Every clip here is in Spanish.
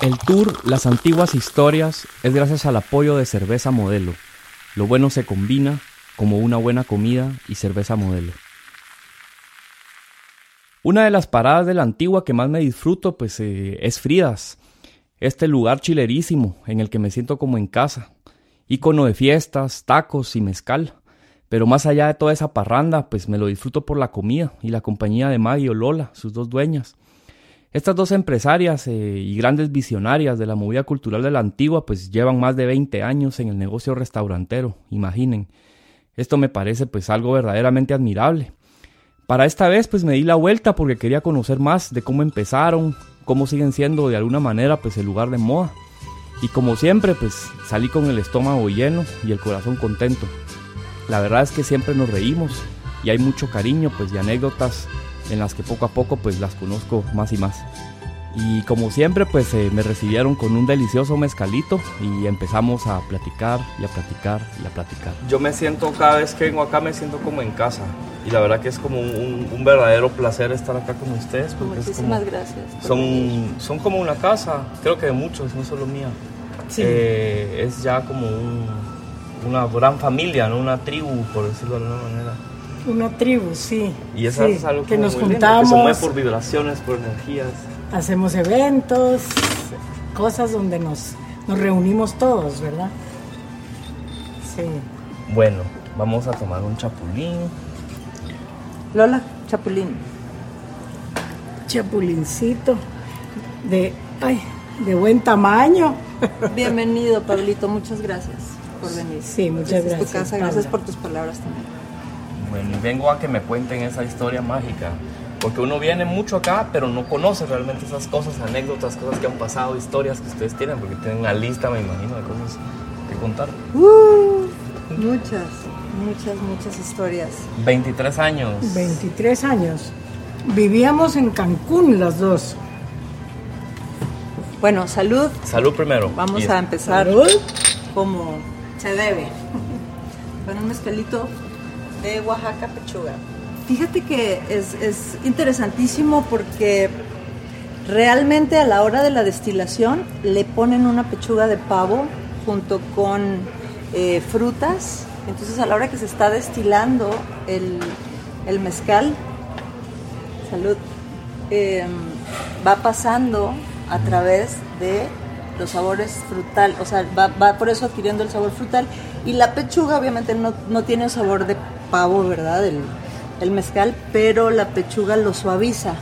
El tour Las Antiguas Historias es gracias al apoyo de Cerveza Modelo. Lo bueno se combina como una buena comida y cerveza modelo. Una de las paradas de la antigua que más me disfruto pues eh, es Fridas, este lugar chilerísimo en el que me siento como en casa, ícono de fiestas, tacos y mezcal. Pero más allá de toda esa parranda, pues me lo disfruto por la comida y la compañía de Maggie o Lola, sus dos dueñas. Estas dos empresarias eh, y grandes visionarias de la movida cultural de la antigua, pues llevan más de 20 años en el negocio restaurantero, imaginen. Esto me parece pues algo verdaderamente admirable. Para esta vez pues me di la vuelta porque quería conocer más de cómo empezaron, cómo siguen siendo de alguna manera pues el lugar de moda. Y como siempre pues salí con el estómago lleno y el corazón contento. La verdad es que siempre nos reímos y hay mucho cariño pues y anécdotas en las que poco a poco pues las conozco más y más. Y como siempre pues eh, me recibieron con un delicioso mezcalito y empezamos a platicar y a platicar y a platicar. Yo me siento cada vez que vengo acá me siento como en casa y la verdad que es como un, verdadero placer estar acá con ustedes. Porque Muchísimas gracias. Son, son como una casa, creo que de muchos, no solo mía. Eh, es ya como una gran familia, ¿no? una tribu, por decirlo de alguna manera. Una tribu, sí. Y eso es algo que nos juntamos. que se mueve por vibraciones, por energías. Hacemos eventos, cosas donde nos, nos reunimos todos, ¿verdad? Sí. Bueno, vamos a tomar un chapulín. Lola, chapulín. Chapulincito de, ay, de buen tamaño. Bienvenido, Pablito. Muchas gracias por venir. Sí, muchas gracias. Gracias por tus palabras también. Bueno, y vengo a que me cuenten esa historia mágica. Porque uno viene mucho acá, pero no conoce realmente esas cosas, anécdotas, cosas que han pasado, historias que ustedes tienen, porque tienen una lista, me imagino, de cosas que contar. Uh, muchas, muchas, muchas historias. 23 años. 23 años. Vivíamos en Cancún las dos. Bueno, salud. Salud primero. Vamos a empezar como se debe. Con un mezcalito de Oaxaca Pechuga. Fíjate que es, interesantísimo porque realmente a la hora de la destilación le ponen una pechuga de pavo junto con eh, frutas. Entonces a la hora que se está destilando el, mezcal, salud, em, va pasando a través de los sabores frutal, o sea, va, por eso adquiriendo el sabor frutal. Y la pechuga obviamente no, no tiene sabor de pavo, ¿verdad? El, el mezcal, pero la pechuga lo suaviza.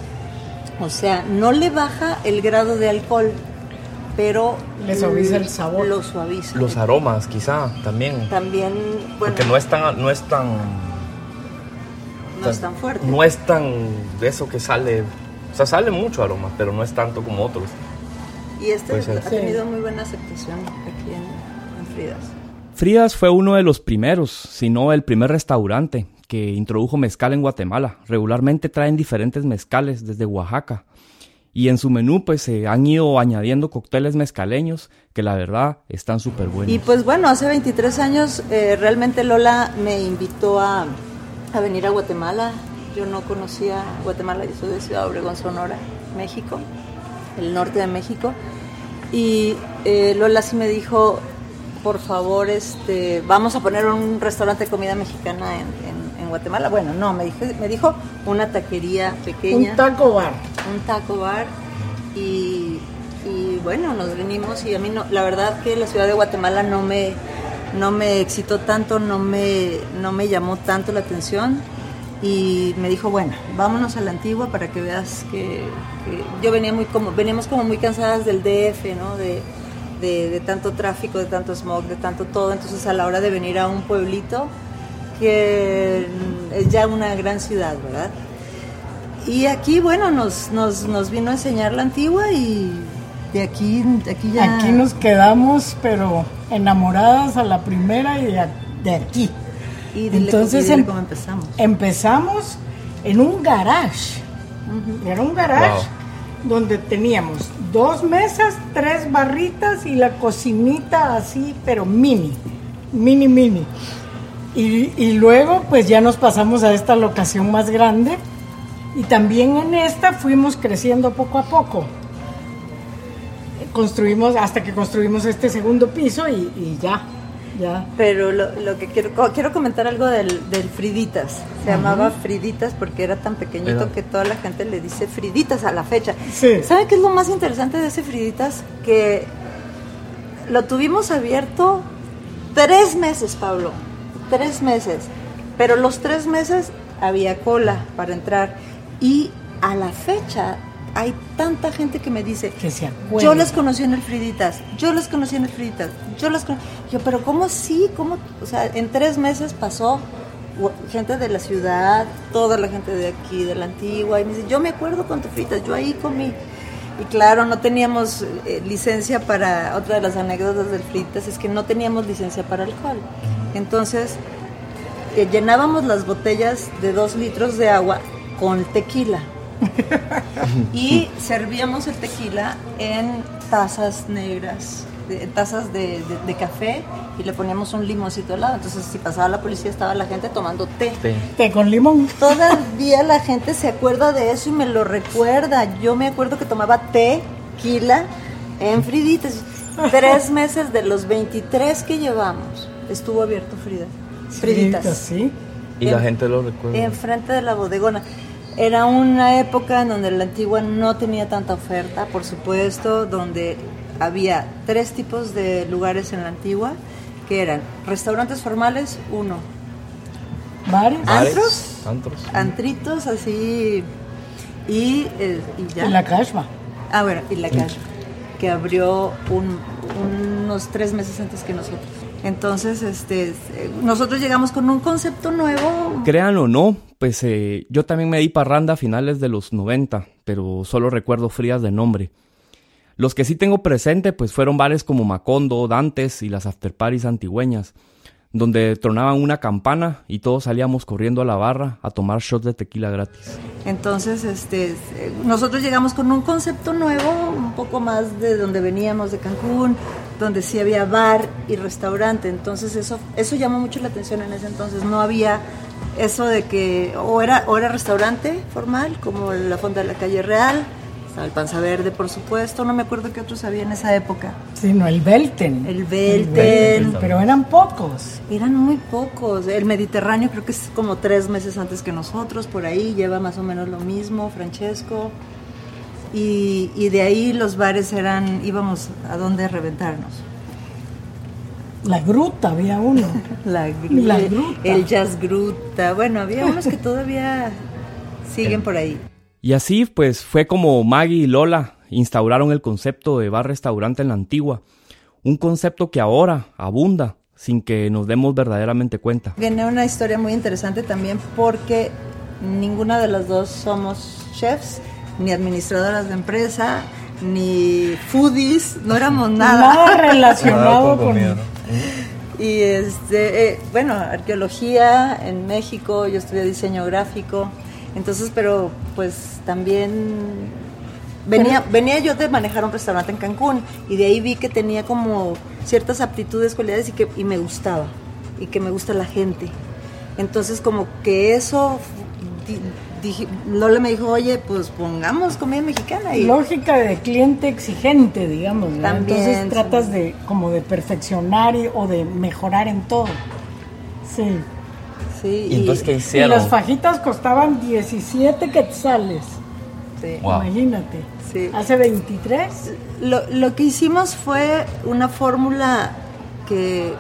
O sea, no le baja el grado de alcohol, pero le suaviza el sabor. Lo suaviza. Los aromas, quizá, también. También, bueno. Porque no es tan, no es tan. No es tan fuerte. No es tan de eso que sale. O sea, sale mucho aroma, pero no es tanto como otros. Y este ha tenido muy buena aceptación aquí en, en Fridas. Fridas fue uno de los primeros, si no el primer restaurante que introdujo mezcal en Guatemala. Regularmente traen diferentes mezcales desde Oaxaca. Y en su menú pues se han ido añadiendo cócteles mezcaleños que la verdad están súper buenos. Y pues bueno, hace 23 años eh, realmente Lola me invitó a, a, venir a Guatemala. Yo no conocía Guatemala, yo soy de Ciudad Obregón, Sonora, México, el norte de México. Y eh, Lola sí me dijo, por favor, este, vamos a poner un restaurante de comida mexicana en, Guatemala. Bueno, no, me, dijo, me dijo una taquería pequeña. Un taco bar. Un taco bar. Y, bueno, nos venimos y a mí no, la verdad que la ciudad de Guatemala no me, no me excitó tanto, no me, no me llamó tanto la atención. Y me dijo, bueno, vámonos a la antigua para que veas que, yo venía muy como, veníamos como muy cansadas del DF, ¿no? De, de, tanto tráfico, de tanto smog, de tanto todo. Entonces a la hora de venir a un pueblito que es ya una gran ciudad, ¿verdad? Y aquí, bueno, nos, nos, nos vino a enseñar la antigua y de aquí, de aquí ya... Aquí nos quedamos, pero enamoradas a la primera y de, aquí. Y Entonces, em, cómo empezamos. Empezamos en un garage. Era un garage donde teníamos dos mesas, tres barritas y la cocinita así, pero mini, mini, mini. Y, luego pues ya nos pasamos a esta locación más grande y también en esta fuimos creciendo poco a poco. construimos, hasta que construimos este segundo piso y, ya. Ya. Pero lo, lo, que quiero, quiero comentar algo del, del Friditas. Se llamaba Friditas porque era tan pequeñito que toda la gente le dice Friditas a la fecha. Sí. ¿Sabe qué es lo más interesante de ese Friditas? Que lo tuvimos abierto tres meses, Pablo. Tres meses. Pero los tres meses había cola para entrar. Y a la fecha hay tanta gente que me dice, que se yo las conocí en el Friditas, yo las conocí en el Friditas, yo las conocí. Yo, pero ¿cómo sí? ¿Cómo? O sea, en tres meses pasó gente de la ciudad, toda la gente de aquí, de la antigua, y me dice, yo me acuerdo con tu fritas, yo ahí comí. Y claro, no teníamos eh, licencia para, otra de las anécdotas del fritas es que no teníamos licencia para alcohol. Entonces, eh, llenábamos las botellas de dos litros de agua con tequila. y servíamos el tequila en tazas negras, de, tazas de, café y le poníamos un limoncito al lado. Entonces, si pasaba la policía, estaba la gente tomando té. Té, con limón. Todavía la gente se acuerda de eso y me lo recuerda. Yo me acuerdo que tomaba tequila en Friditas. Tres meses de los 23 que llevamos estuvo abierto Frida. Friditas. Sí. Y la gente lo recuerda. Enfrente de la bodegona. Era una época en donde la antigua no tenía tanta oferta, por supuesto, donde había tres tipos de lugares en la antigua, que eran restaurantes formales, uno. ¿Bares? Antros. Antritos, así. Y, eh, y ya. Y la Cashma. Ah, bueno, y la Cashma, que abrió unos tres meses antes que nosotros. Entonces, este, nosotros llegamos con un concepto nuevo. Créanlo o no, pues eh, yo también me di parranda a finales de los 90, pero solo recuerdo frías de nombre. Los que sí tengo presente, pues fueron bares como Macondo, Dantes y las afterparis antigüeñas, donde tronaban una campana y todos salíamos corriendo a la barra a tomar shots de tequila gratis. Entonces, este, nosotros llegamos con un concepto nuevo, un poco más de donde veníamos, de Cancún, donde sí había bar y restaurante. Entonces eso, eso llamó mucho la atención en ese entonces. No había eso de que o era, o era restaurante formal, como la Fonda de la Calle Real, el Panza Verde, por supuesto, no me acuerdo qué otros había en esa época. Sí, no, el Belten. El Belten. pero eran pocos. Eran muy pocos. El Mediterráneo creo que es como tres meses antes que nosotros, por ahí, lleva más o menos lo mismo, Francesco. Y, y de ahí los bares eran, íbamos a dónde reventarnos. La gruta, había uno. la, la, gruta. El jazz gruta. Bueno, había unos que todavía siguen por ahí. Y así pues fue como Maggie y Lola instauraron el concepto de bar-restaurante en la antigua, un concepto que ahora abunda sin que nos demos verdaderamente cuenta. Viene una historia muy interesante también porque ninguna de las dos somos chefs, ni administradoras de empresa, ni foodies, no éramos nada. Nada relacionado con... Y este, eh, bueno, arqueología en México, yo estudié diseño gráfico, entonces, pero pues también venía, venía yo de manejar un restaurante en Cancún y de ahí vi que tenía como ciertas aptitudes, cualidades y que y me gustaba y que me gusta la gente. Entonces como que eso dije, Lola me dijo, oye, pues pongamos comida mexicana. Y Lógica de cliente exigente, digamos. También, Entonces tratas de como de perfeccionar o de mejorar en todo. Sí. Sí, ¿Y, entonces qué hicieron? Y las fajitas costaban 17 quetzales. Sí. Imagínate. Sí. Hace 23. Lo, lo que hicimos fue una fórmula que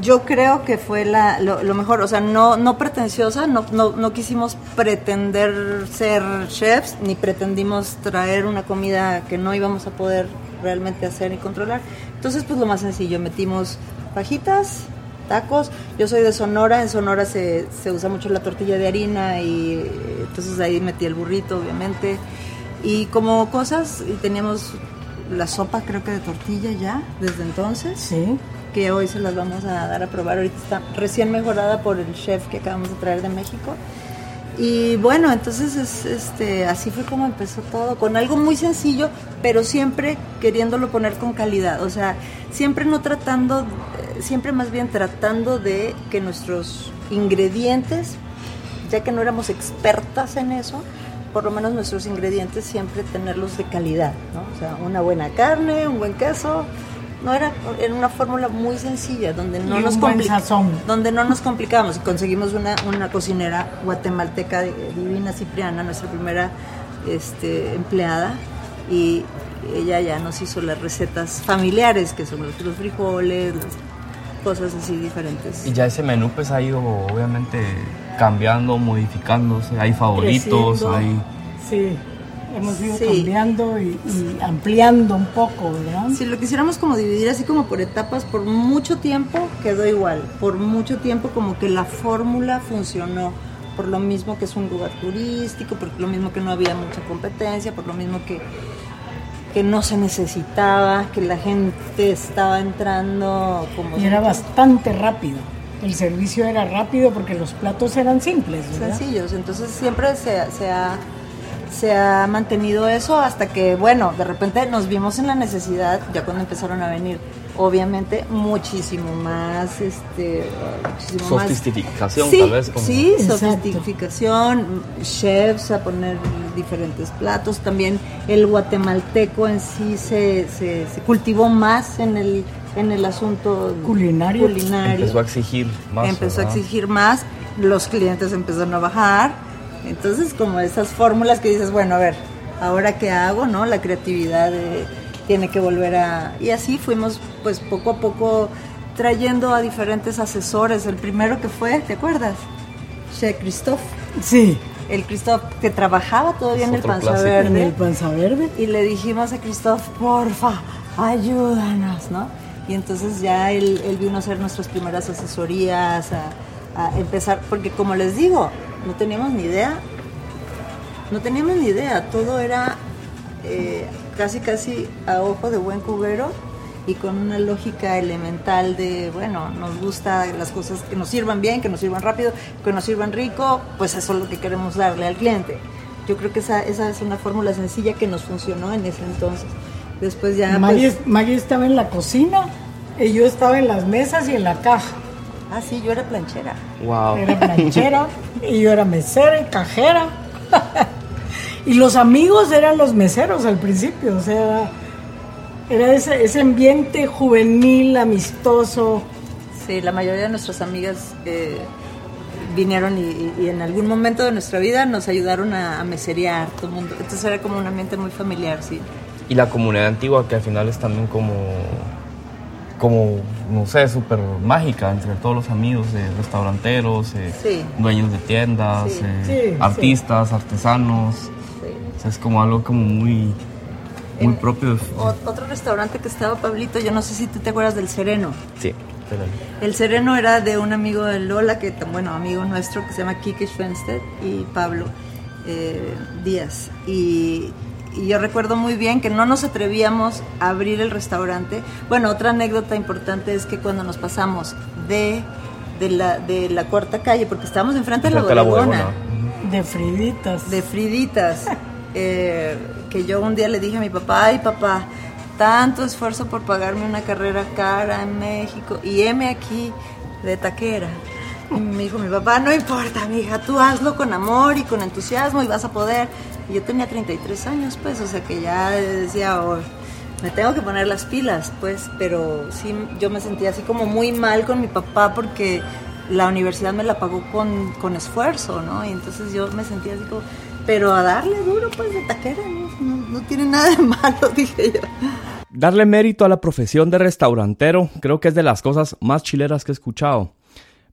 yo creo que fue la, lo, mejor, o sea, no, no pretenciosa, no, no, no, quisimos pretender ser chefs, ni pretendimos traer una comida que no íbamos a poder realmente hacer y controlar. Entonces, pues lo más sencillo, metimos fajitas, tacos. Yo soy de Sonora, en Sonora se, se usa mucho la tortilla de harina y entonces ahí metí el burrito, obviamente. Y como cosas, teníamos la sopa creo que de tortilla ya, desde entonces. Sí. Que hoy se las vamos a dar a probar. Ahorita está recién mejorada por el chef que acabamos de traer de México. Y bueno, entonces es, este, así fue como empezó todo, con algo muy sencillo, pero siempre queriéndolo poner con calidad, o sea, siempre no tratando, siempre más bien tratando de que nuestros ingredientes, ya que no éramos expertas en eso, por lo menos nuestros ingredientes siempre tenerlos de calidad, ¿no? O sea, una buena carne, un buen queso. No era, era una fórmula muy sencilla donde no Y nos donde no nos complicamos. Conseguimos una, una cocinera guatemalteca eh, divina Cipriana, nuestra primera este, empleada, y ella ya nos hizo las recetas familiares, que son los, los frijoles, las cosas así diferentes. Y ya ese menú pues ha ido obviamente cambiando, modificándose, hay favoritos, Creciendo. hay... Sí, hemos ido Sí. cambiando y, y ampliando un poco, ¿verdad? Si lo quisiéramos como dividir así como por etapas, por mucho tiempo quedó igual. Por mucho tiempo como que la fórmula funcionó. Por lo mismo que es un lugar turístico, por lo mismo que no había mucha competencia, por lo mismo que, que no se necesitaba, que la gente estaba entrando como... Y era bastante rápido. El servicio era rápido porque los platos eran simples, ¿verdad? sencillos. Entonces siempre se, se ha, se ha mantenido eso hasta que, bueno, de repente nos vimos en la necesidad, ya cuando empezaron a venir, obviamente, muchísimo más, este, muchísimo más- Sofisticación, Sí, tal vez, como- Sí, Exacto. sofisticación, chefs a poner diferentes platos, también el guatemalteco en sí se, se, se cultivó más en el, en el asunto Culinario. culinario Empezó a exigir más. empezó a exigir más, los clientes empezaron a bajar, entonces como esas fórmulas que dices, bueno, a ver, ahora qué hago, ¿no? La creatividad eh, tiene que volver a... Y así fuimos pues poco a poco trayendo a diferentes asesores, el primero que fue, ¿te acuerdas? Che Christophe, Sí, el Christophe que trabajaba todavía Es en el Panza clásico. en Verde el panza verde. y le dijimos a Christoph, porfa, ayúdanos, ¿no? Y entonces ya él, él vino a hacer nuestras primeras asesorías, a, a empezar, porque como les digo, no teníamos ni idea, no teníamos ni idea, todo era eh, casi casi a ojo de buen cubero y con una lógica elemental de, bueno, nos gusta las cosas que nos sirvan bien, que nos sirvan rápido, que nos sirvan rico, pues eso es lo que queremos darle al cliente. Yo creo que esa, esa es una fórmula sencilla que nos funcionó en ese entonces. Después ya... Maggie, pues- Maggie estaba en la cocina y yo estaba en las mesas y en la caja. Ah, sí, yo era planchera. Wow. Era planchera y yo era mesera y cajera. y los amigos eran los meseros al principio, o sea, era ese, ese ambiente juvenil, amistoso. Sí, la mayoría de nuestras amigas eh, vinieron y, y- y en algún momento de nuestra vida nos ayudaron a, a meserear todo el mundo. Entonces era como un ambiente muy familiar, sí. Y la comunidad antigua que al final es también como, como no sé, súper mágica entre todos los amigos, eh, restauranteros, eh, Sí. dueños de tiendas, Sí. eh, Sí, sí. artistas, artesanos. sí. O sea, es como algo como muy, muy En- propio. otro restaurante que estaba, Pablito, yo no sé si tú te acuerdas del Sereno. Sí, El Sereno era de un amigo de Lola, que bueno, amigo nuestro, que se llama Kike Schwenstedt y Pablo eh, Díaz. Y, y yo recuerdo muy bien que no nos atrevíamos a abrir el restaurante. Bueno, otra anécdota importante es que cuando nos pasamos de, de, la, de la cuarta calle, porque estábamos enfrente de la bodegona. De friditas. de Friditas, eh, que yo un día le dije a mi papá, ay papá, tanto esfuerzo por pagarme una carrera cara en México y heme aquí de taquera. Y me dijo mi papá, no importa, mija, tú hazlo con amor y con entusiasmo y vas a poder. Yo tenía 33 años, pues, o sea que ya decía, "Oh, me tengo que poner las pilas, pues, pero sí, yo me sentía así como muy mal con mi papá porque la universidad me la pagó con, con esfuerzo, ¿no? Y entonces yo me sentía así como, pero a darle duro, pues, de taquera, no, no, no tiene nada de malo, dije yo. Darle mérito a la profesión de restaurantero creo que es de las cosas más chileras que he escuchado.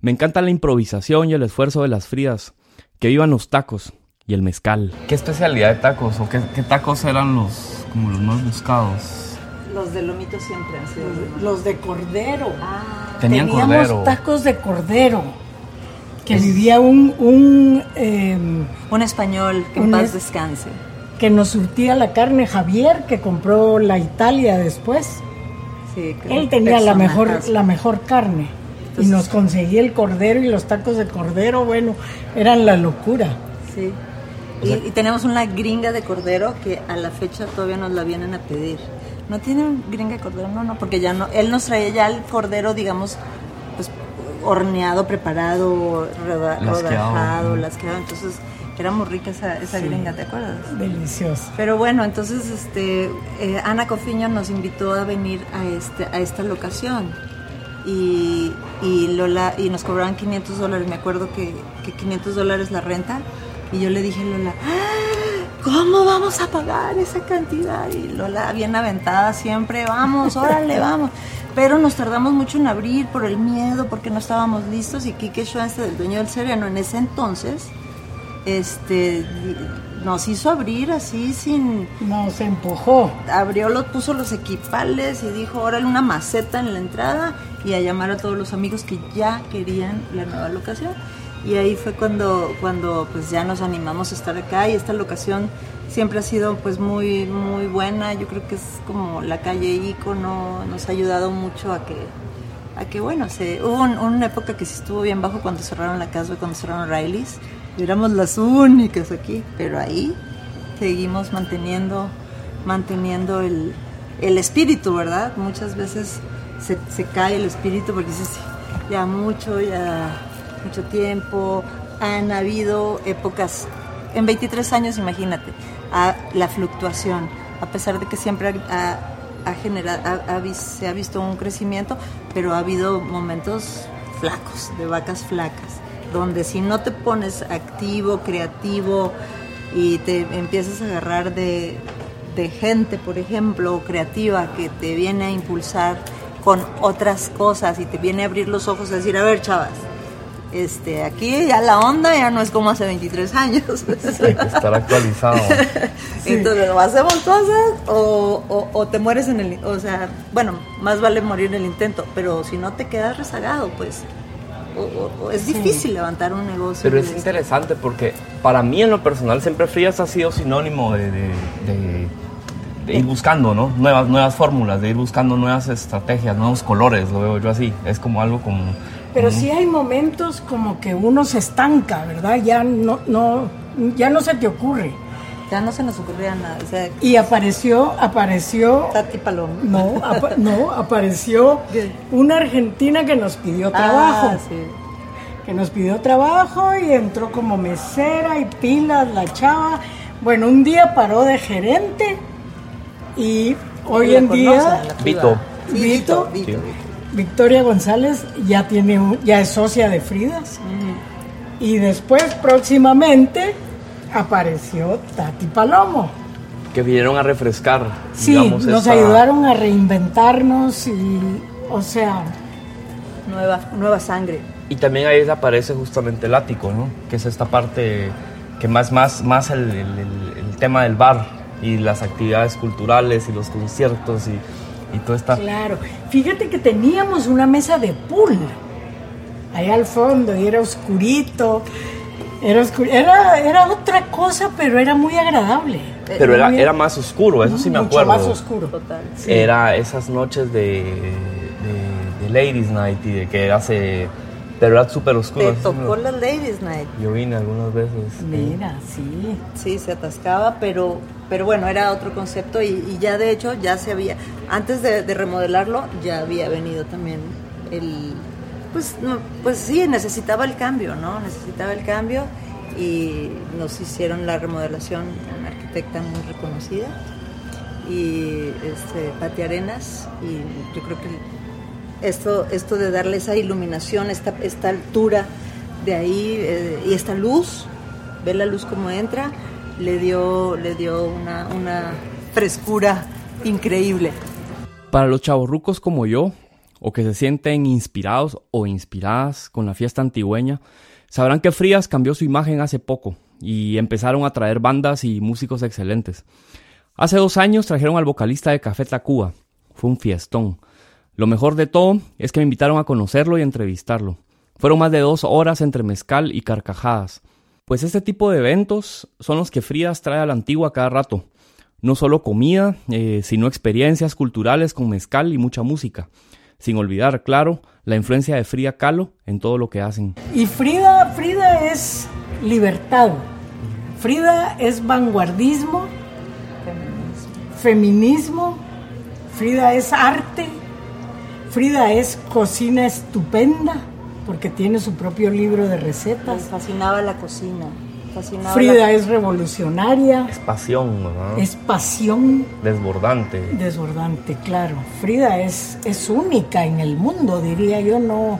Me encanta la improvisación y el esfuerzo de las frías. Que vivan los tacos y el mezcal. ¿Qué especialidad de tacos o qué, qué tacos eran los como los más buscados? Los de lomito siempre han sido. Los de cordero. Ah, Tenían Teníamos cordero. tacos de cordero. Que vivía un, un em, un español, que en Un paz es- descanse. que nos surtía la carne Javier, que compró la Italia después. Sí, que Él tenía la mejor, la mejor carne. y nos conseguía el cordero y los tacos de cordero, bueno, eran la locura. Sí. Y, y tenemos una gringa de cordero que a la fecha todavía nos la vienen a pedir. ¿No tienen gringa de cordero? No, no, porque ya no. Él nos traía ya el cordero, digamos, pues horneado, preparado, roda- rodajado, lasqueado. Entonces Era muy rica esa, esa gringa, ¿te acuerdas? Delicioso. Pero bueno, entonces este, eh, Ana Cofiño nos invitó a venir a, este, a esta locación. Y, y, Lola, y nos cobraban 500 dólares. Me acuerdo que, que 500 dólares la renta. Y yo le dije a Lola, ¡Ah! ¿cómo vamos a pagar esa cantidad? Y Lola, bien aventada siempre, vamos, órale, vamos. Pero nos tardamos mucho en abrir por el miedo, porque no estábamos listos. Y Kike Schwanz, el dueño del Sereno, en ese entonces, este nos hizo abrir así sin nos empujó abrió los puso los equipales y dijo órale una maceta en la entrada y a llamar a todos los amigos que ya querían la nueva locación y ahí fue cuando cuando pues ya nos animamos a estar acá y esta locación siempre ha sido pues muy muy buena. Yo creo que es como la calle icono nos ha ayudado mucho a que a que bueno se hubo una época que sí estuvo bien bajo cuando cerraron la casa cuando cerraron Riley's. Éramos las únicas aquí, pero ahí seguimos manteniendo, manteniendo el, el espíritu, ¿verdad? Muchas veces se, cae el espíritu porque ya mucho, ya mucho tiempo, han habido épocas, en 23 años imagínate, a la fluctuación, a pesar de que siempre ha, generado, se ha visto un crecimiento, pero ha habido momentos flacos, de vacas flacas donde si no te pones activo, creativo y te empiezas a agarrar de, gente, por ejemplo, creativa, que te viene a impulsar con otras cosas y te viene a abrir los ojos a decir, a ver, chavas, este, aquí ya la onda ya no es como hace 23 años. estar actualizado. Entonces, o hacemos cosas o, o, te mueres en el... O sea, bueno, más vale morir en el intento, pero si no te quedas rezagado, pues es difícil levantar un negocio. Pero es interesante porque para mí en lo personal siempre Frías ha sido sinónimo de, ir buscando ¿no? nuevas, nuevas fórmulas, de ir buscando nuevas estrategias, nuevos colores, lo veo yo así. Es como algo como... Pero sí hay momentos como que uno se estanca, ¿verdad? Ya no, no, ya no se te ocurre. Ya no se nos ocurría nada. y apareció, apareció. Tati Paloma. No, no, apareció una argentina que nos pidió ah, trabajo. Que nos pidió trabajo y entró como mesera y pilas la chava. Bueno, un día paró de gerente y hoy en día. Vito. Vito. Victoria González ya tiene ya es socia de Fridas. Y después próximamente apareció Tati Palomo. Que vinieron a refrescar. Sí, nos ayudaron a reinventarnos y, o sea... Nueva, nueva sangre. Y también ahí aparece justamente el ático, ¿no? Que es esta parte que más, más, más el, el, tema del bar y las actividades culturales y los conciertos y, y todo esta... Claro, fíjate que teníamos una mesa de pool ahí al fondo y era oscurito era, era, era otra cosa, pero era muy agradable. Pero era, era más oscuro, eso sí me acuerdo. más oscuro. Total. Era esas noches de, de, Ladies Night y de que hace... Pero era súper oscuro. Te tocó la Ladies Night. Yo vine algunas veces. Mira, sí. Sí, se atascaba, pero, pero bueno, era otro concepto y, y ya de hecho ya se había... Antes de, de remodelarlo ya había venido también el pues, no, pues sí, necesitaba el cambio, ¿no? Necesitaba el cambio y nos hicieron la remodelación una arquitecta muy reconocida y este, Pati Arenas y yo creo que esto, esto de darle esa iluminación, esta, esta altura de ahí eh, y esta luz, ver la luz como entra, le dio, le dio una, una frescura increíble. Para los chavorrucos como yo, o que se sienten inspirados o inspiradas con la fiesta antigüeña, sabrán que Frías cambió su imagen hace poco y empezaron a traer bandas y músicos excelentes. Hace dos años trajeron al vocalista de Café Tacuba. Fue un fiestón. Lo mejor de todo es que me invitaron a conocerlo y entrevistarlo. Fueron más de dos horas entre mezcal y carcajadas. Pues este tipo de eventos son los que Frías trae a la antigua cada rato. No solo comida, eh, sino experiencias culturales con mezcal y mucha música sin olvidar, claro, la influencia de Frida Kahlo en todo lo que hacen. Y Frida, Frida es libertad, Frida es vanguardismo, feminismo, Frida es arte, Frida es cocina estupenda, porque tiene su propio libro de recetas. Me fascinaba la cocina. Frida es revolucionaria. Es pasión, ¿verdad? Es pasión. Desbordante. Desbordante, claro. Frida es, es única en el mundo, diría yo. No,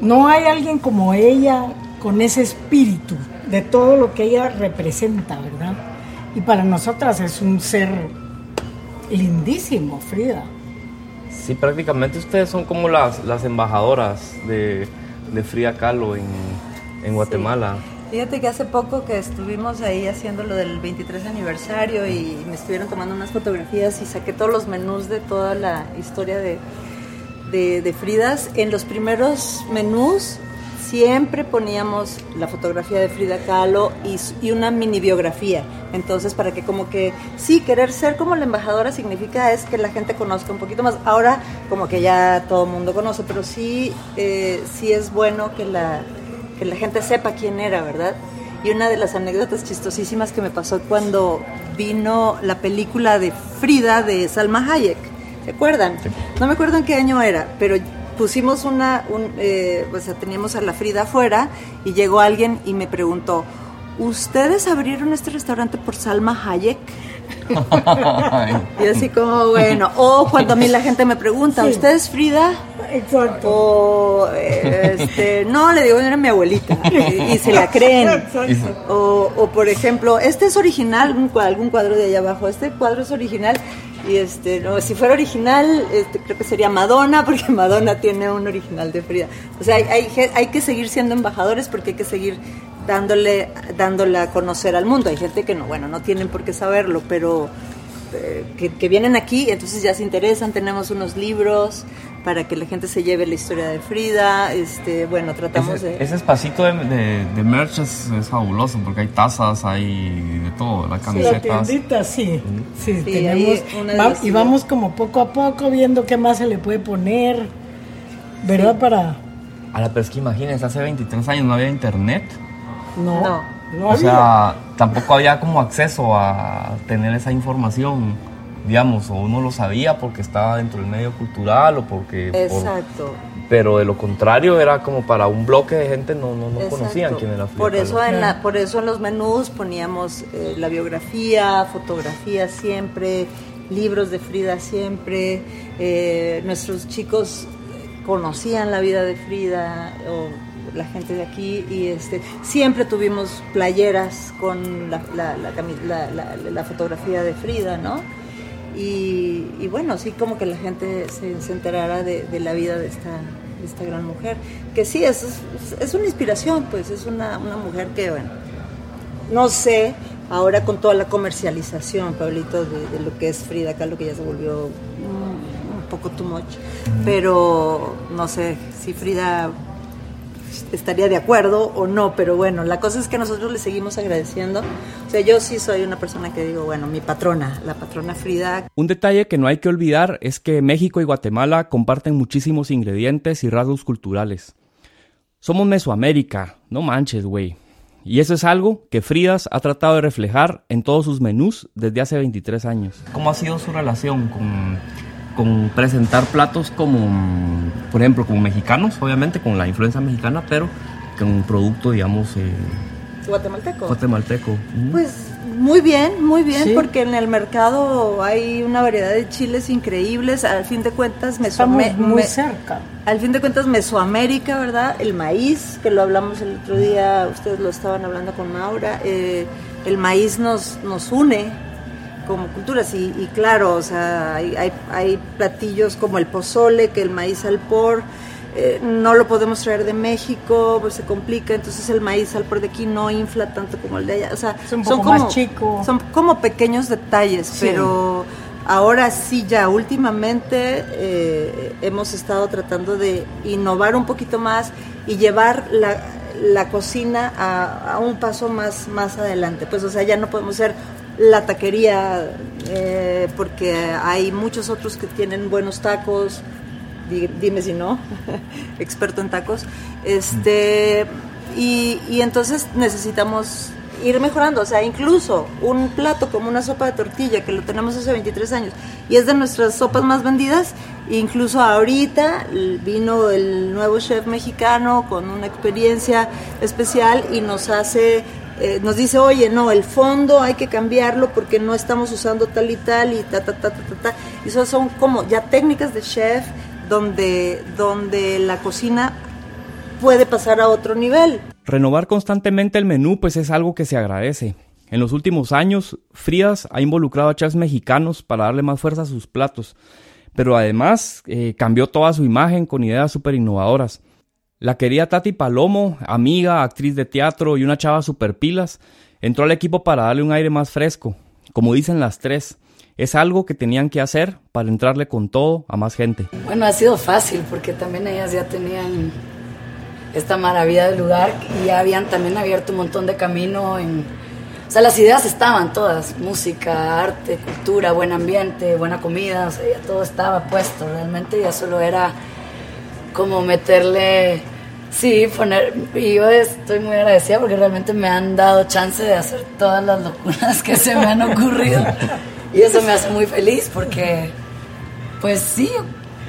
no hay alguien como ella con ese espíritu de todo lo que ella representa, ¿verdad? Y para nosotras es un ser lindísimo, Frida. Sí, prácticamente ustedes son como las, las embajadoras de, de Frida Kahlo en, en Guatemala. Fíjate que hace poco que estuvimos ahí haciendo lo del 23 aniversario y me estuvieron tomando unas fotografías y saqué todos los menús de toda la historia de, de, de Fridas. En los primeros menús siempre poníamos la fotografía de Frida Kahlo y, y, una mini biografía. Entonces, para que como que, sí, querer ser como la embajadora significa es que la gente conozca un poquito más. Ahora, como que ya todo el mundo conoce, pero sí, eh, sí es bueno que la, que la gente sepa quién era, ¿verdad? Y una de las anécdotas chistosísimas que me pasó cuando vino la película de Frida de Salma Hayek. ¿Se acuerdan? No me acuerdo en qué año era, pero pusimos una, un, eh, o sea, teníamos a la Frida afuera y llegó alguien y me preguntó, ¿ustedes abrieron este restaurante por Salma Hayek? y así como, bueno, o cuando a mí la gente me pregunta, sí. ¿usted es Frida? Exacto. O, este, no, le digo, era mi abuelita. Y, y se la creen. O, o, por ejemplo, este es original, un, algún cuadro de allá abajo, este cuadro es original. Y este, no, si fuera original, este, creo que sería Madonna, porque Madonna tiene un original de Frida. O sea, hay, hay, hay que seguir siendo embajadores porque hay que seguir dándole, dándole a conocer al mundo. Hay gente que no, bueno, no tienen por qué saberlo, pero eh, que, que, vienen aquí, entonces ya se interesan, tenemos unos libros para que la gente se lleve la historia de Frida, este, bueno, tratamos ese, de... Ese espacito de, de, de merch es, es, fabuloso, porque hay tazas, hay de todo, las camisetas. Sí, la tiendita, sí, sí, sí tenemos, va, y vamos como poco a poco viendo qué más se le puede poner, ¿verdad? Sí. Para... A la pero es que imagínense, hace 23 años no había internet. No, no. no o sea, tampoco había como acceso a tener esa información digamos, o uno lo sabía porque estaba dentro del medio cultural o porque... Exacto. Por, pero de lo contrario era como para un bloque de gente no, no, no conocían quién era Frida por eso en la, Por eso en los menús poníamos eh, la biografía, fotografía siempre, libros de Frida siempre, eh, nuestros chicos conocían la vida de Frida o la gente de aquí y este siempre tuvimos playeras con la, la, la, la fotografía de Frida, ¿no? Y, bueno, sí como que la gente se, se enterara de, la vida de esta, esta gran mujer, que sí, es, es, una inspiración, pues es una, una, mujer que, bueno, no sé, ahora con toda la comercialización, Pablito, de, de lo que es Frida Kahlo, que ya se volvió un, un poco too much, pero no sé, si Frida estaría de acuerdo o no, pero bueno, la cosa es que nosotros le seguimos agradeciendo. O sea, yo sí soy una persona que digo, bueno, mi patrona, la patrona Frida. Un detalle que no hay que olvidar es que México y Guatemala comparten muchísimos ingredientes y rasgos culturales. Somos Mesoamérica, no manches, güey. Y eso es algo que Fridas ha tratado de reflejar en todos sus menús desde hace 23 años. ¿Cómo ha sido su relación con con presentar platos como, por ejemplo, como mexicanos, obviamente, con la influencia mexicana, pero con un producto, digamos... Eh, guatemalteco. Guatemalteco. Mm. Pues muy bien, muy bien, ¿Sí? porque en el mercado hay una variedad de chiles increíbles. Al fin de cuentas, Mesoamérica. muy cerca. Al fin de cuentas, Mesoamérica, ¿verdad? El maíz, que lo hablamos el otro día, ustedes lo estaban hablando con Maura. Eh, el maíz nos, nos une como culturas y, y, claro, o sea, hay, hay, hay, platillos como el pozole, que el maíz al por, eh, no lo podemos traer de México, pues se complica, entonces el maíz al por de aquí no infla tanto como el de allá, o sea, son como, más chico. son como pequeños detalles, sí. pero ahora sí ya últimamente eh, hemos estado tratando de innovar un poquito más y llevar la, la cocina a, a, un paso más, más adelante. Pues, o sea, ya no podemos ser la taquería, eh, porque hay muchos otros que tienen buenos tacos, dime si no, experto en tacos, este, y, y, entonces necesitamos ir mejorando, o sea, incluso un plato como una sopa de tortilla, que lo tenemos hace 23 años, y es de nuestras sopas más vendidas, Incluso ahorita vino el nuevo chef mexicano con una experiencia especial y nos hace, eh, nos dice, oye, no, el fondo hay que cambiarlo porque no estamos usando tal y tal y ta, ta, ta, ta, ta. ta. Y eso son como ya técnicas de chef donde, donde la cocina puede pasar a otro nivel. Renovar constantemente el menú pues es algo que se agradece. En los últimos años, Frías ha involucrado a chefs mexicanos para darle más fuerza a sus platos, pero además eh, cambió toda su imagen con ideas súper innovadoras. La querida Tati Palomo, amiga, actriz de teatro y una chava super pilas, entró al equipo para darle un aire más fresco. Como dicen las tres, es algo que tenían que hacer para entrarle con todo a más gente. Bueno, ha sido fácil porque también ellas ya tenían esta maravilla del lugar y ya habían también abierto un montón de camino en o sea, las ideas estaban todas, música, arte, cultura, buen ambiente, buena comida, o sea, ya todo estaba puesto, realmente ya solo era como meterle, sí, poner, y yo estoy muy agradecida porque realmente me han dado chance de hacer todas las locuras que se me han ocurrido. Y eso me hace muy feliz porque, pues sí,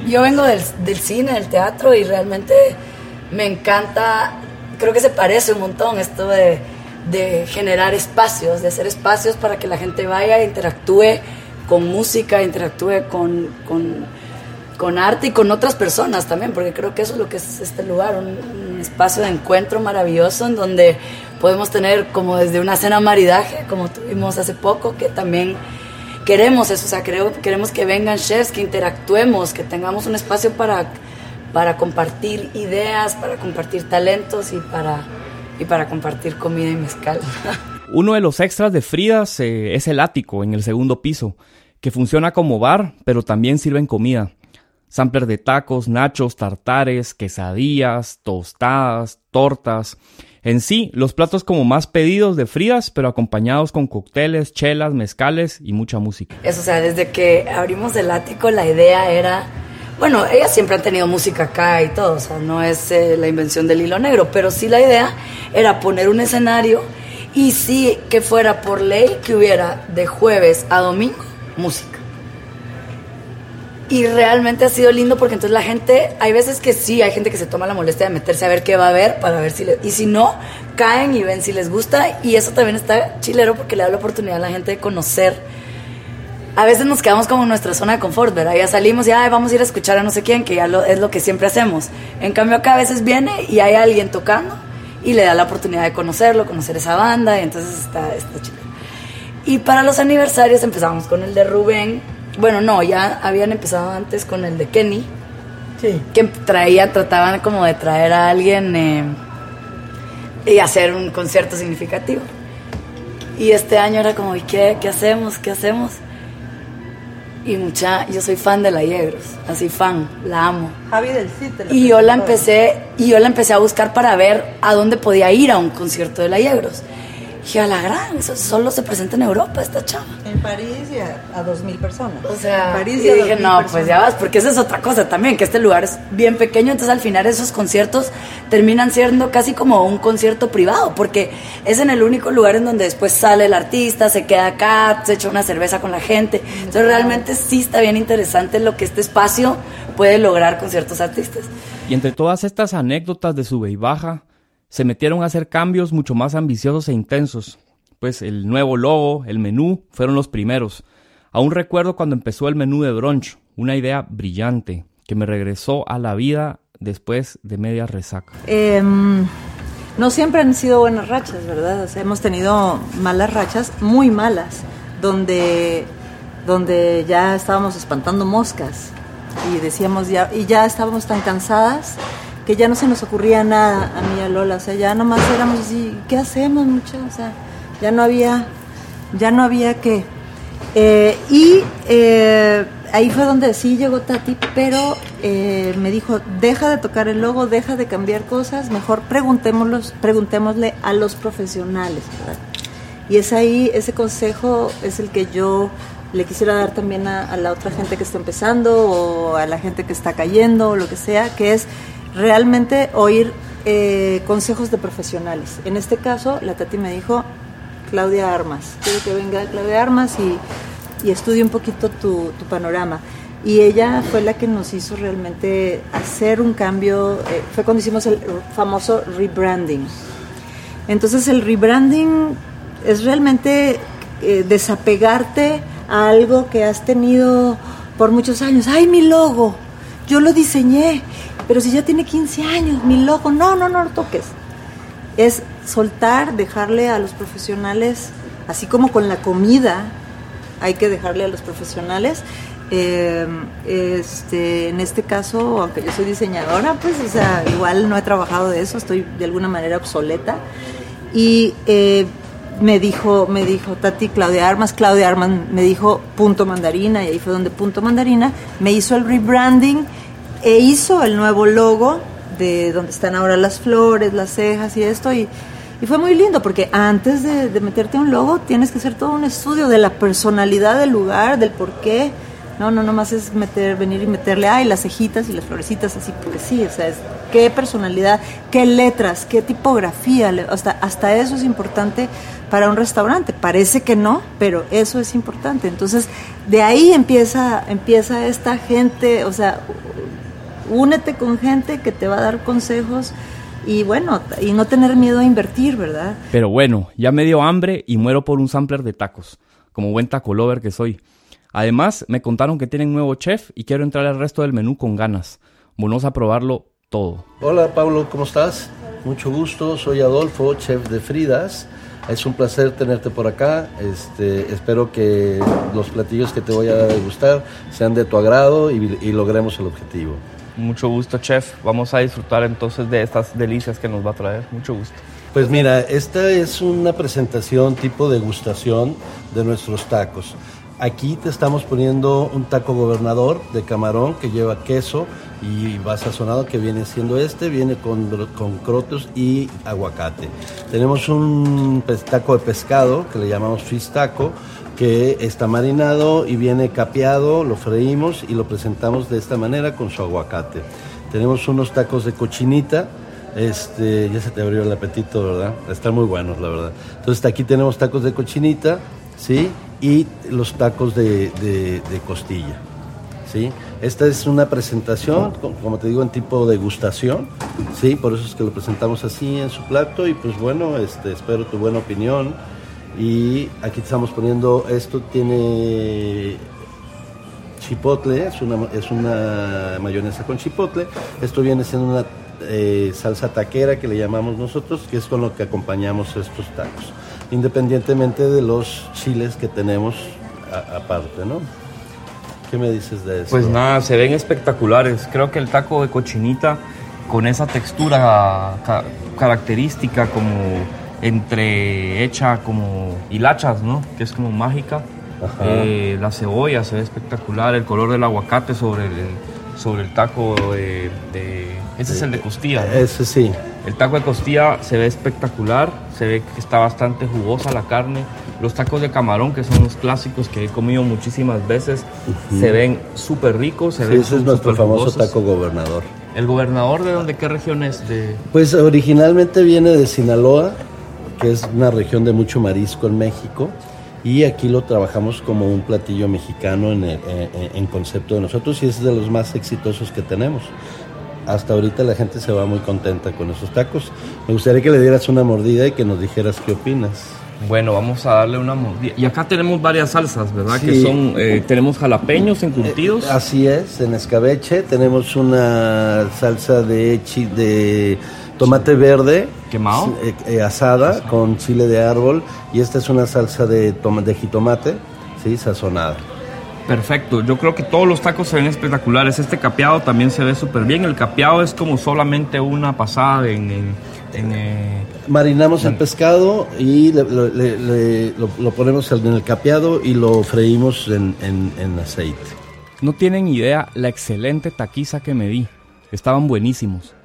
yo vengo del, del cine, del teatro y realmente me encanta, creo que se parece un montón esto de de generar espacios, de hacer espacios para que la gente vaya, interactúe con música, interactúe con, con, arte y con otras personas también, porque creo que eso es lo que es este lugar, un, espacio de encuentro maravilloso en donde podemos tener como desde una cena maridaje, como tuvimos hace poco, que también queremos eso, o sea, creo, queremos que vengan chefs, que interactuemos, que tengamos un espacio para, para compartir ideas, para compartir talentos y para y para compartir comida y mezcal. Uno de los extras de Fridas eh, es el ático en el segundo piso, que funciona como bar, pero también sirven comida. Sampler de tacos, nachos, tartares, quesadillas, tostadas, tortas. En sí, los platos como más pedidos de Fridas, pero acompañados con cócteles, chelas, mezcales y mucha música. Eso, o sea, desde que abrimos el ático la idea era bueno, ellas siempre han tenido música acá y todo, o sea, no es eh, la invención del hilo negro, pero sí la idea era poner un escenario y sí que fuera por ley que hubiera de jueves a domingo música. Y realmente ha sido lindo porque entonces la gente, hay veces que sí, hay gente que se toma la molestia de meterse a ver qué va a haber para ver si y si no, caen y ven si les gusta y eso también está chilero porque le da la oportunidad a la gente de conocer a veces nos quedamos como en nuestra zona de confort, ¿verdad? Ya salimos y vamos a ir a escuchar a no sé quién, que ya es lo que siempre hacemos. En cambio acá a veces viene y hay alguien tocando y le da la oportunidad de conocerlo, conocer esa banda, y entonces está, está chido. Y para los aniversarios empezamos con el de Rubén. Bueno, no, ya habían empezado antes con el de Kenny. Sí. Que traía, trataban como de traer a alguien eh, y hacer un concierto significativo. Y este año era como, ¿y qué, qué hacemos? ¿Qué hacemos? y mucha, yo soy fan de la Yegros, así fan, la amo. Javi del Y yo la empecé, y yo la empecé a buscar para ver a dónde podía ir a un concierto de la Yegros. Dije, a la gran, solo se presenta en Europa esta chava. París y a, dos mil personas. O sea, París y, dije, no, pues ya vas, porque esa es otra cosa también, que este lugar es bien pequeño, entonces al final esos conciertos terminan siendo casi como un concierto privado, porque es en el único lugar en donde después sale el artista, se queda acá, se echa una cerveza con la gente. Entonces realmente sí está bien interesante lo que este espacio puede lograr con ciertos artistas. Y entre todas estas anécdotas de sube y baja, se metieron a hacer cambios mucho más ambiciosos e intensos, pues el nuevo logo, el menú, fueron los primeros. Aún recuerdo cuando empezó el menú de brunch, una idea brillante que me regresó a la vida después de media resaca. Em, no siempre han sido buenas rachas, ¿verdad? hemos tenido malas rachas, muy malas, donde, donde ya estábamos espantando moscas y decíamos ya, y ya estábamos tan cansadas que ya no se nos ocurría nada a mí y a Lola, o sea, ya nomás éramos así, ¿qué hacemos muchachos? O sea, ya no había, ya no había que... Eh, y eh, ahí fue donde sí llegó Tati, pero eh, me dijo, deja de tocar el logo, deja de cambiar cosas, mejor preguntémosle a los profesionales. Y es ahí, ese consejo es el que yo le quisiera dar también a, a, la otra gente que está empezando o a la gente que está cayendo o lo que sea, que es realmente oír eh, consejos de profesionales. En este caso, la Tati me dijo, Claudia Armas, quiero que venga Claudia Armas y, y estudie un poquito tu, panorama. y ella fue la que nos hizo realmente hacer un cambio, eh, fue cuando hicimos el famoso rebranding. Entonces el rebranding es realmente eh, desapegarte a algo que has tenido por muchos años. ¡Ay, mi logo! Yo lo diseñé, pero si ya tiene 15 años, mi logo, no, no, no lo toques. Es soltar, dejarle a los profesionales, así como con la comida, hay que dejarle a los profesionales eh, este, en este caso, aunque yo soy diseñadora, pues, o sea, igual no he trabajado de eso, estoy de alguna manera obsoleta. Y eh, me dijo, me dijo Tati Claudia Armas, Claudia Armas me dijo Punto Mandarina, y ahí fue donde Punto Mandarina me hizo el rebranding e hizo el nuevo logo de donde están ahora las flores, las cejas y esto, y, y fue muy lindo porque antes de, de meterte un logo tienes que hacer todo un estudio de la personalidad del lugar, del por qué no, no, nomás es meter, venir y meterle, ay, las cejitas y las florecitas así, porque sí, o sea, es qué personalidad, qué letras, qué tipografía, hasta, hasta eso es importante para un restaurante. Parece que no, pero eso es importante. Entonces, de ahí empieza, empieza esta gente, o sea, únete con gente que te va a dar consejos y bueno, y no tener miedo a invertir, ¿verdad? Pero bueno, ya me dio hambre y muero por un sampler de tacos, como buen taco lover que soy. Además, me contaron que tienen nuevo chef y quiero entrar al resto del menú con ganas. Vamos a probarlo todo. Hola Pablo, ¿cómo estás? Mucho gusto, soy Adolfo, chef de Fridas. Es un placer tenerte por acá. Este, espero que los platillos que te voy a degustar sean de tu agrado y, y logremos el objetivo. Mucho gusto, chef. Vamos a disfrutar entonces de estas delicias que nos va a traer. Mucho gusto. Pues mira, esta es una presentación tipo degustación de nuestros tacos. Aquí te estamos poniendo un taco gobernador de camarón que lleva queso y va sazonado que viene siendo este, viene con, con crotos y aguacate. Tenemos un taco de pescado que le llamamos fish taco que está marinado y viene capeado, lo freímos y lo presentamos de esta manera con su aguacate. Tenemos unos tacos de cochinita, este, ya se te abrió el apetito, ¿verdad? Están muy buenos, la verdad. Entonces aquí tenemos tacos de cochinita, ¿sí? Y los tacos de, costilla. ¿sí? Esta es una presentación, como te digo, en tipo degustación, ¿sí? por eso es que lo presentamos así en su plato y pues bueno, este, espero tu buena opinión. Y aquí estamos poniendo, esto tiene chipotle, es una, es una mayonesa con chipotle, esto viene siendo una eh, salsa taquera que le llamamos nosotros, que es con lo que acompañamos estos tacos independientemente de los chiles que tenemos aparte, ¿no? ¿Qué me dices de eso? Pues nada, se ven espectaculares. Creo que el taco de cochinita con esa textura característica como entre hecha como hilachas, ¿no? Que es como mágica. Eh, la cebolla se ve espectacular, el color del aguacate sobre el, sobre el taco de, ese es el de costilla. Ese sí. El taco de costilla se ve espectacular, se ve que está bastante jugosa la carne. Los tacos de camarón, que son los clásicos que he comido muchísimas veces, se ven súper ricos. Se ven ese es nuestro famoso taco gobernador. ¿El gobernador de dónde? ¿Qué región es? De... Pues originalmente viene de Sinaloa, que es una región de mucho marisco en México. Y aquí lo trabajamos como un platillo mexicano en, en concepto de nosotros y es de los más exitosos que tenemos hasta ahorita la gente se va muy contenta con esos tacos. Me gustaría que le dieras una mordida y que nos dijeras qué opinas. Bueno, vamos a darle una mordida. Y acá tenemos varias salsas, ¿verdad? Que son, eh, tenemos jalapeños encurtidos. Eh, así es, en escabeche tenemos una salsa de, de tomate verde. ¿Quemado? Eh, asada con chile de árbol. Y esta es una salsa de, de jitomate, ¿sí? Sazonada. Perfecto, yo creo que todos los tacos se ven espectaculares. Este capeado también se ve súper bien. El capeado es como solamente una pasada en... Eh, Marinamos el pescado y lo, ponemos en el capeado y lo freímos en, en aceite. No tienen idea la excelente taquiza que me di. Estaban buenísimos.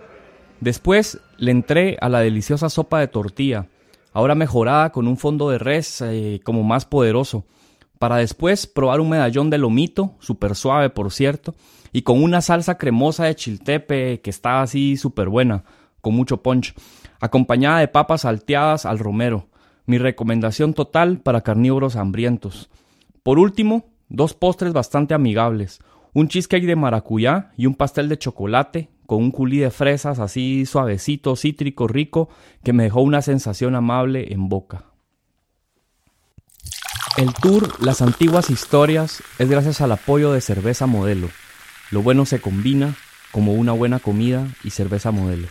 Después le entré a la deliciosa sopa de tortilla, ahora mejorada con un fondo de res eh, como más poderoso para después probar un medallón de lomito, súper suave por cierto, y con una salsa cremosa de chiltepe que está así súper buena, con mucho punch, acompañada de papas salteadas al romero. Mi recomendación total para carnívoros hambrientos. Por último, dos postres bastante amigables. un cheesecake de maracuyá y un pastel de chocolate con un culí de fresas así suavecito, cítrico, rico, que me dejó una sensación amable en boca. El tour Las antiguas historias es gracias al apoyo de Cerveza Modelo. Lo bueno se combina como una buena comida y cerveza modelo.